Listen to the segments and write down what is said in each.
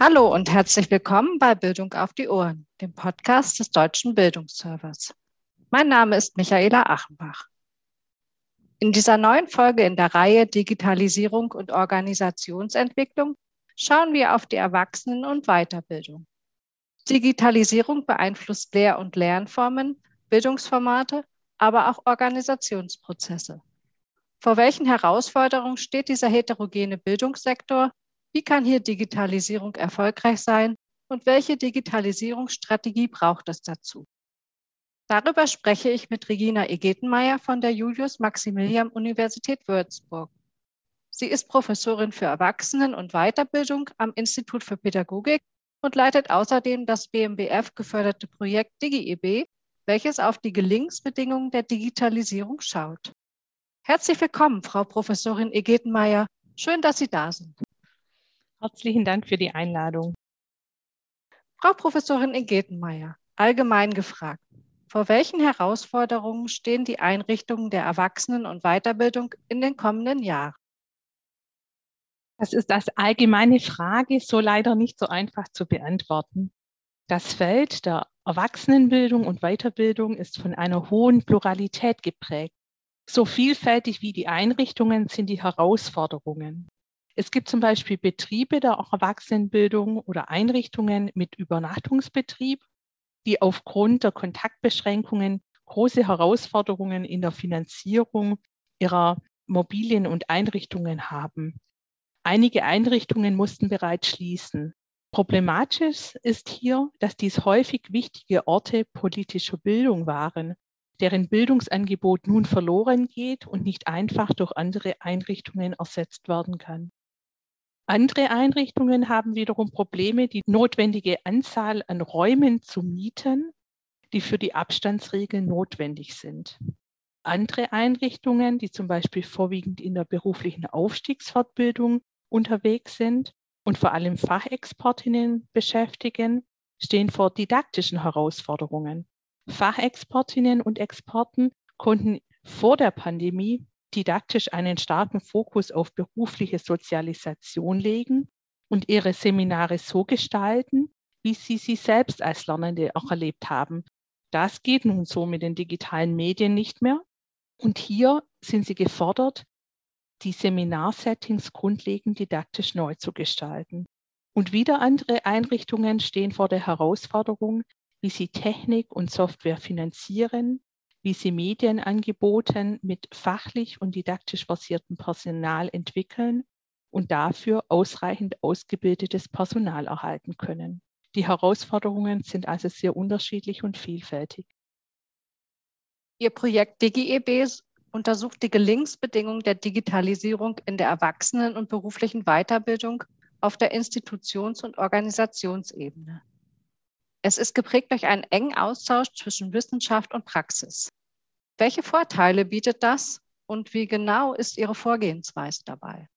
Hallo und herzlich willkommen bei Bildung auf die Ohren, dem Podcast des Deutschen Bildungsservers. Mein Name ist Michaela Achenbach. In dieser neuen Folge in der Reihe Digitalisierung und Organisationsentwicklung schauen wir auf die Erwachsenen- und Weiterbildung. Digitalisierung beeinflusst Lehr- und Lernformen, Bildungsformate, aber auch Organisationsprozesse. Vor welchen Herausforderungen steht dieser heterogene Bildungssektor wie kann hier Digitalisierung erfolgreich sein und welche Digitalisierungsstrategie braucht es dazu? Darüber spreche ich mit Regina Egetenmeier von der Julius-Maximilian-Universität Würzburg. Sie ist Professorin für Erwachsenen- und Weiterbildung am Institut für Pädagogik und leitet außerdem das BMBF geförderte Projekt DigiEB, welches auf die Gelingensbedingungen der Digitalisierung schaut. Herzlich willkommen, Frau Professorin Egetenmeier. Schön, dass Sie da sind. Herzlichen Dank für die Einladung. Frau Professorin Ingetenmeier, allgemein gefragt, vor welchen Herausforderungen stehen die Einrichtungen der Erwachsenen- und Weiterbildung in den kommenden Jahren? Das ist als allgemeine Frage so leider nicht so einfach zu beantworten. Das Feld der Erwachsenenbildung und Weiterbildung ist von einer hohen Pluralität geprägt. So vielfältig wie die Einrichtungen sind die Herausforderungen. Es gibt zum Beispiel Betriebe der Erwachsenenbildung oder Einrichtungen mit Übernachtungsbetrieb, die aufgrund der Kontaktbeschränkungen große Herausforderungen in der Finanzierung ihrer Mobilien und Einrichtungen haben. Einige Einrichtungen mussten bereits schließen. Problematisch ist hier, dass dies häufig wichtige Orte politischer Bildung waren, deren Bildungsangebot nun verloren geht und nicht einfach durch andere Einrichtungen ersetzt werden kann. Andere Einrichtungen haben wiederum Probleme, die notwendige Anzahl an Räumen zu mieten, die für die Abstandsregeln notwendig sind. Andere Einrichtungen, die zum Beispiel vorwiegend in der beruflichen Aufstiegsfortbildung unterwegs sind und vor allem Fachexpertinnen beschäftigen, stehen vor didaktischen Herausforderungen. Fachexpertinnen und Experten konnten vor der Pandemie didaktisch einen starken Fokus auf berufliche Sozialisation legen und ihre Seminare so gestalten, wie sie sie selbst als Lernende auch erlebt haben. Das geht nun so mit den digitalen Medien nicht mehr. Und hier sind sie gefordert, die Seminarsettings grundlegend didaktisch neu zu gestalten. Und wieder andere Einrichtungen stehen vor der Herausforderung, wie sie Technik und Software finanzieren, wie sie Medienangeboten mit fachlich und didaktisch basiertem Personal entwickeln und dafür ausreichend ausgebildetes Personal erhalten können. Die Herausforderungen sind also sehr unterschiedlich und vielfältig. Ihr Projekt DigiEB untersucht die Gelingensbedingungen der Digitalisierung in der Erwachsenen- und beruflichen Weiterbildung auf der Institutions- und Organisationsebene. Es ist geprägt durch einen engen Austausch zwischen Wissenschaft und Praxis. Welche Vorteile bietet das und wie genau ist Ihre Vorgehensweise dabei?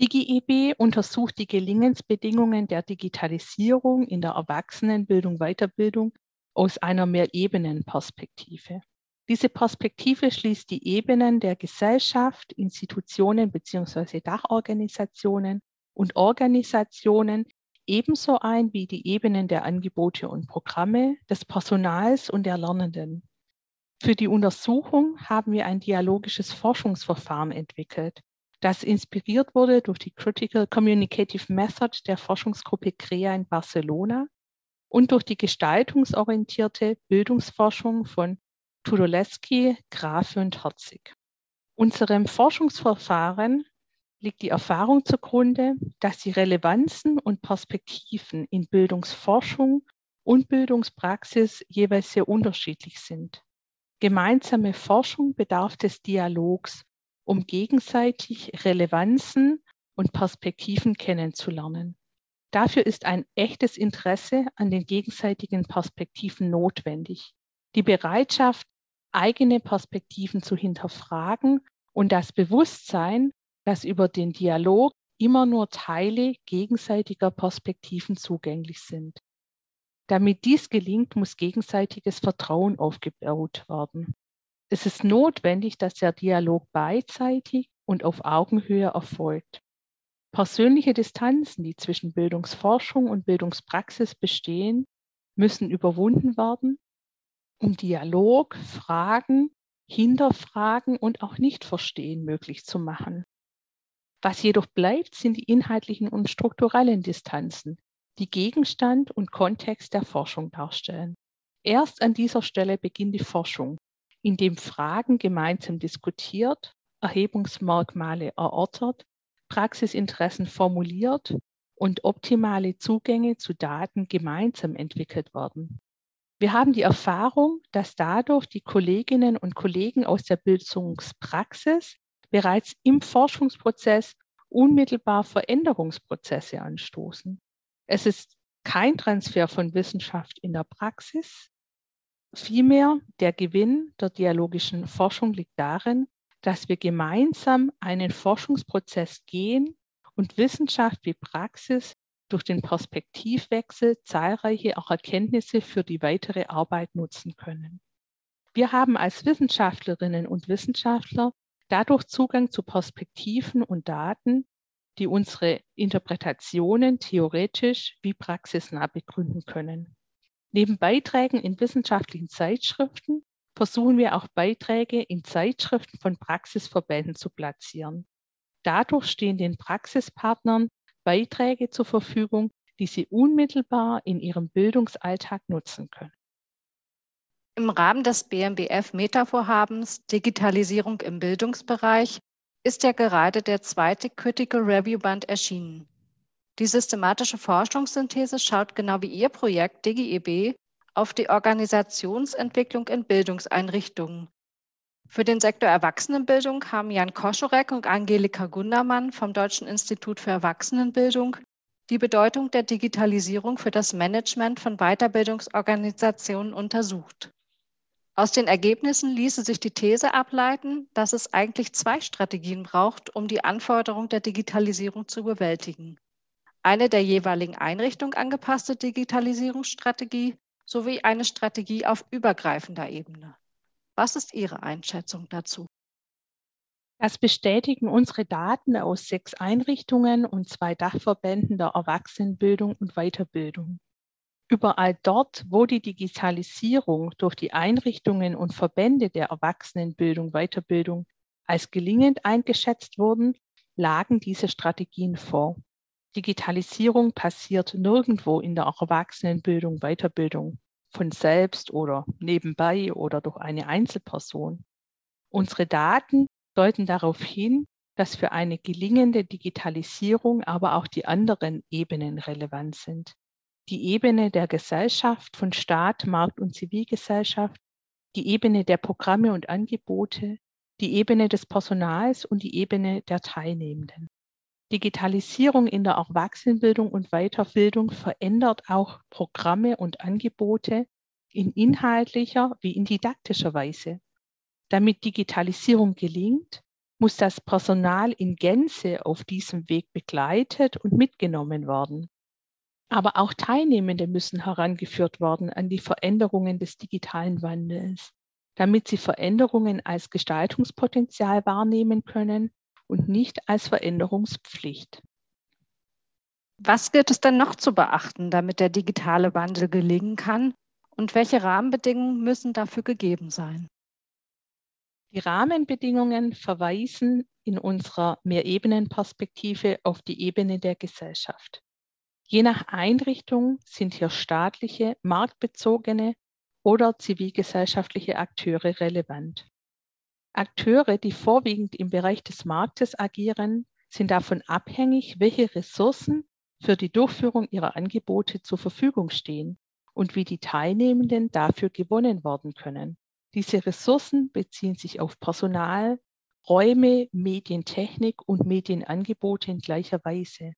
DigiEB untersucht die Gelingensbedingungen der Digitalisierung in der Erwachsenenbildung, Weiterbildung aus einer Mehrebenenperspektive. Diese Perspektive schließt die Ebenen der Gesellschaft, Institutionen bzw. Dachorganisationen und Organisationen ebenso ein wie die Ebenen der Angebote und Programme, des Personals und der Lernenden. Für die Untersuchung haben wir ein dialogisches Forschungsverfahren entwickelt, das inspiriert wurde durch die Critical Communicative Method der Forschungsgruppe CREA in Barcelona und durch die gestaltungsorientierte Bildungsforschung von Tudolewski, Grafe und Herzig. Unserem Forschungsverfahren liegt die Erfahrung zugrunde, dass die Relevanzen und Perspektiven in Bildungsforschung und Bildungspraxis jeweils sehr unterschiedlich sind. Gemeinsame Forschung bedarf des Dialogs, um gegenseitig Relevanzen und Perspektiven kennenzulernen. Dafür ist ein echtes Interesse an den gegenseitigen Perspektiven notwendig. Die Bereitschaft, eigene Perspektiven zu hinterfragen und das Bewusstsein, dass über den Dialog immer nur Teile gegenseitiger Perspektiven zugänglich sind. Damit dies gelingt, muss gegenseitiges Vertrauen aufgebaut werden. Es ist notwendig, dass der Dialog beidseitig und auf Augenhöhe erfolgt. Persönliche Distanzen, die zwischen Bildungsforschung und Bildungspraxis bestehen, müssen überwunden werden, um Dialog, Fragen, Hinterfragen und auch Nichtverstehen möglich zu machen. Was jedoch bleibt, sind die inhaltlichen und strukturellen Distanzen, die Gegenstand und Kontext der Forschung darstellen. Erst an dieser Stelle beginnt die Forschung, indem Fragen gemeinsam diskutiert, Erhebungsmerkmale erörtert, Praxisinteressen formuliert und optimale Zugänge zu Daten gemeinsam entwickelt werden. Wir haben die Erfahrung, dass dadurch die Kolleginnen und Kollegen aus der Bildungspraxis bereits im Forschungsprozess unmittelbar Veränderungsprozesse anstoßen. Es ist kein Transfer von Wissenschaft in der Praxis. Vielmehr der Gewinn der dialogischen Forschung liegt darin, dass wir gemeinsam einen Forschungsprozess gehen und Wissenschaft wie Praxis durch den Perspektivwechsel zahlreiche auch Erkenntnisse für die weitere Arbeit nutzen können. Wir haben als Wissenschaftlerinnen und Wissenschaftler dadurch Zugang zu Perspektiven und Daten, die unsere Interpretationen theoretisch wie praxisnah begründen können. Neben Beiträgen in wissenschaftlichen Zeitschriften versuchen wir auch Beiträge in Zeitschriften von Praxisverbänden zu platzieren. Dadurch stehen den Praxispartnern Beiträge zur Verfügung, die sie unmittelbar in ihrem Bildungsalltag nutzen können. Im Rahmen des BMBF Meta-Vorhabens Digitalisierung im Bildungsbereich ist ja gerade der zweite Critical Review Band erschienen. Die systematische Forschungssynthese schaut genau wie Ihr Projekt DigiEB auf die Organisationsentwicklung in Bildungseinrichtungen. Für den Sektor Erwachsenenbildung haben Jan Koschorek und Angelika Gundermann vom Deutschen Institut für Erwachsenenbildung die Bedeutung der Digitalisierung für das Management von Weiterbildungsorganisationen untersucht. Aus den Ergebnissen ließe sich die These ableiten, dass es eigentlich zwei Strategien braucht, um die Anforderung der Digitalisierung zu bewältigen. Eine der jeweiligen Einrichtung angepasste Digitalisierungsstrategie sowie eine Strategie auf übergreifender Ebene. Was ist Ihre Einschätzung dazu? Das bestätigen unsere Daten aus sechs Einrichtungen und zwei Dachverbänden der Erwachsenenbildung und Weiterbildung. Überall dort, wo die Digitalisierung durch die Einrichtungen und Verbände der Erwachsenenbildung, Weiterbildung als gelingend eingeschätzt wurden, lagen diese Strategien vor. Digitalisierung passiert nirgendwo in der Erwachsenenbildung, Weiterbildung von selbst oder nebenbei oder durch eine Einzelperson. Unsere Daten deuten darauf hin, dass für eine gelingende Digitalisierung aber auch die anderen Ebenen relevant sind die Ebene der Gesellschaft von Staat, Markt und Zivilgesellschaft, die Ebene der Programme und Angebote, die Ebene des Personals und die Ebene der Teilnehmenden. Digitalisierung in der Erwachsenenbildung und Weiterbildung verändert auch Programme und Angebote in inhaltlicher wie in didaktischer Weise. Damit Digitalisierung gelingt, muss das Personal in Gänze auf diesem Weg begleitet und mitgenommen werden. Aber auch Teilnehmende müssen herangeführt werden an die Veränderungen des digitalen Wandels, damit sie Veränderungen als Gestaltungspotenzial wahrnehmen können und nicht als Veränderungspflicht. Was gilt es denn noch zu beachten, damit der digitale Wandel gelingen kann? Und welche Rahmenbedingungen müssen dafür gegeben sein? Die Rahmenbedingungen verweisen in unserer Mehrebenenperspektive auf die Ebene der Gesellschaft. Je nach Einrichtung sind hier staatliche, marktbezogene oder zivilgesellschaftliche Akteure relevant. Akteure, die vorwiegend im Bereich des Marktes agieren, sind davon abhängig, welche Ressourcen für die Durchführung ihrer Angebote zur Verfügung stehen und wie die Teilnehmenden dafür gewonnen werden können. Diese Ressourcen beziehen sich auf Personal, Räume, Medientechnik und Medienangebote in gleicher Weise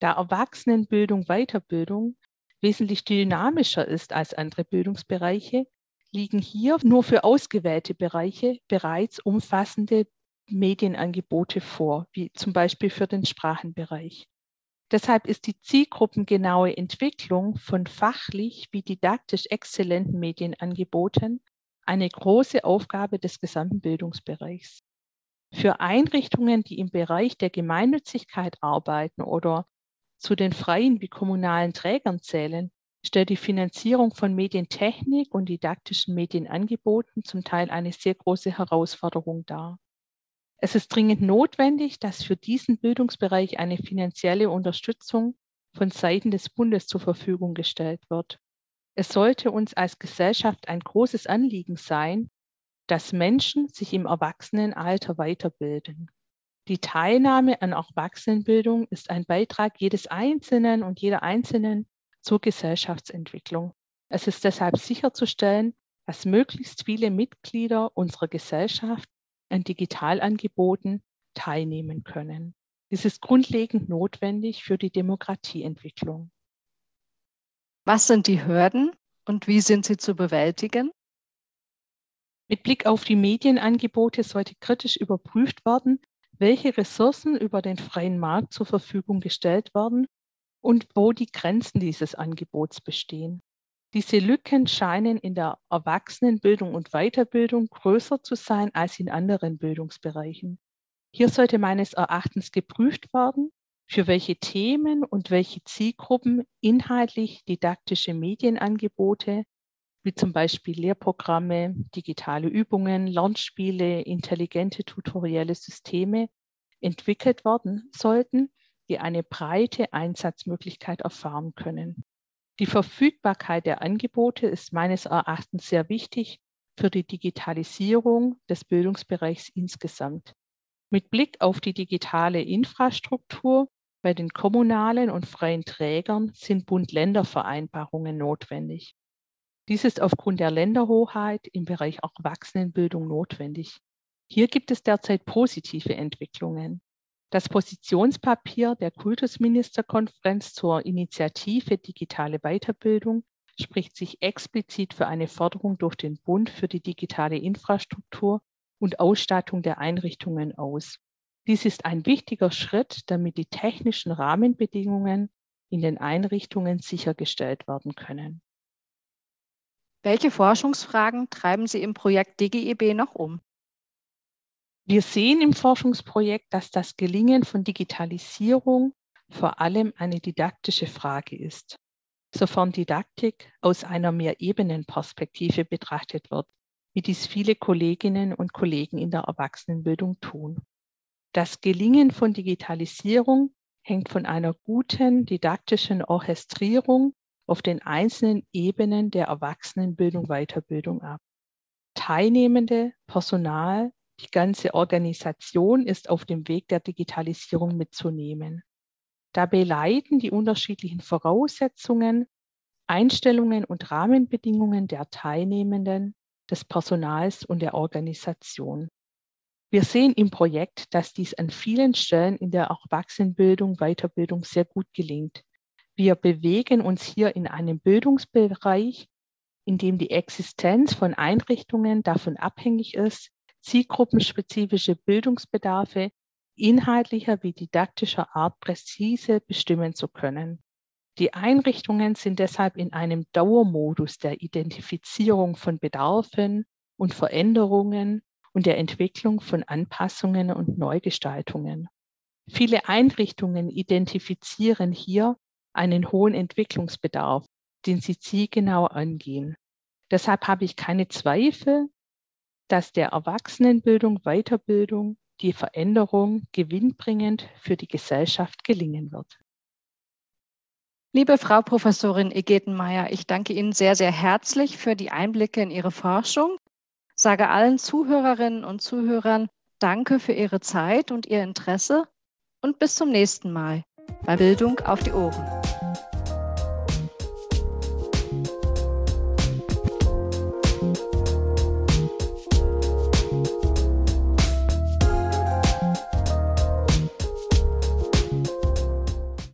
da Erwachsenenbildung, Weiterbildung wesentlich dynamischer ist als andere Bildungsbereiche, liegen hier nur für ausgewählte Bereiche bereits umfassende Medienangebote vor, wie zum Beispiel für den Sprachenbereich. Deshalb ist die zielgruppengenaue Entwicklung von fachlich wie didaktisch exzellenten Medienangeboten eine große Aufgabe des gesamten Bildungsbereichs. Für Einrichtungen, die im Bereich der Gemeinnützigkeit arbeiten oder zu den freien wie kommunalen Trägern zählen, stellt die Finanzierung von Medientechnik und didaktischen Medienangeboten zum Teil eine sehr große Herausforderung dar. Es ist dringend notwendig, dass für diesen Bildungsbereich eine finanzielle Unterstützung von Seiten des Bundes zur Verfügung gestellt wird. Es sollte uns als Gesellschaft ein großes Anliegen sein, dass Menschen sich im Erwachsenenalter weiterbilden. Die Teilnahme an Erwachsenenbildung ist ein Beitrag jedes Einzelnen und jeder Einzelnen zur Gesellschaftsentwicklung. Es ist deshalb sicherzustellen, dass möglichst viele Mitglieder unserer Gesellschaft an Digitalangeboten teilnehmen können. Dies ist grundlegend notwendig für die Demokratieentwicklung. Was sind die Hürden und wie sind sie zu bewältigen? Mit Blick auf die Medienangebote sollte kritisch überprüft werden, welche Ressourcen über den freien Markt zur Verfügung gestellt werden und wo die Grenzen dieses Angebots bestehen. Diese Lücken scheinen in der Erwachsenenbildung und Weiterbildung größer zu sein als in anderen Bildungsbereichen. Hier sollte meines Erachtens geprüft werden, für welche Themen und welche Zielgruppen inhaltlich didaktische Medienangebote wie zum Beispiel Lehrprogramme, digitale Übungen, Lernspiele, intelligente tutorielle Systeme entwickelt werden sollten, die eine breite Einsatzmöglichkeit erfahren können. Die Verfügbarkeit der Angebote ist meines Erachtens sehr wichtig für die Digitalisierung des Bildungsbereichs insgesamt. Mit Blick auf die digitale Infrastruktur bei den kommunalen und freien Trägern sind Bund-Länder-Vereinbarungen notwendig. Dies ist aufgrund der Länderhoheit im Bereich Erwachsenenbildung notwendig. Hier gibt es derzeit positive Entwicklungen. Das Positionspapier der Kultusministerkonferenz zur Initiative Digitale Weiterbildung spricht sich explizit für eine Förderung durch den Bund für die digitale Infrastruktur und Ausstattung der Einrichtungen aus. Dies ist ein wichtiger Schritt, damit die technischen Rahmenbedingungen in den Einrichtungen sichergestellt werden können. Welche Forschungsfragen treiben Sie im Projekt DGEB noch um? Wir sehen im Forschungsprojekt, dass das Gelingen von Digitalisierung vor allem eine didaktische Frage ist, sofern Didaktik aus einer Mehrebenenperspektive betrachtet wird, wie dies viele Kolleginnen und Kollegen in der Erwachsenenbildung tun. Das Gelingen von Digitalisierung hängt von einer guten didaktischen Orchestrierung auf den einzelnen Ebenen der Erwachsenenbildung, Weiterbildung ab. Teilnehmende, Personal, die ganze Organisation ist auf dem Weg der Digitalisierung mitzunehmen. Dabei leiten die unterschiedlichen Voraussetzungen, Einstellungen und Rahmenbedingungen der Teilnehmenden, des Personals und der Organisation. Wir sehen im Projekt, dass dies an vielen Stellen in der Erwachsenenbildung, Weiterbildung sehr gut gelingt. Wir bewegen uns hier in einem Bildungsbereich, in dem die Existenz von Einrichtungen davon abhängig ist, zielgruppenspezifische Bildungsbedarfe inhaltlicher wie didaktischer Art präzise bestimmen zu können. Die Einrichtungen sind deshalb in einem Dauermodus der Identifizierung von Bedarfen und Veränderungen und der Entwicklung von Anpassungen und Neugestaltungen. Viele Einrichtungen identifizieren hier einen hohen Entwicklungsbedarf, den sie zielgenau angehen. Deshalb habe ich keine Zweifel, dass der Erwachsenenbildung, Weiterbildung, die Veränderung gewinnbringend für die Gesellschaft gelingen wird. Liebe Frau Professorin Egetenmeier, ich danke Ihnen sehr, sehr herzlich für die Einblicke in Ihre Forschung. Sage allen Zuhörerinnen und Zuhörern Danke für Ihre Zeit und Ihr Interesse und bis zum nächsten Mal bei Bildung auf die Ohren.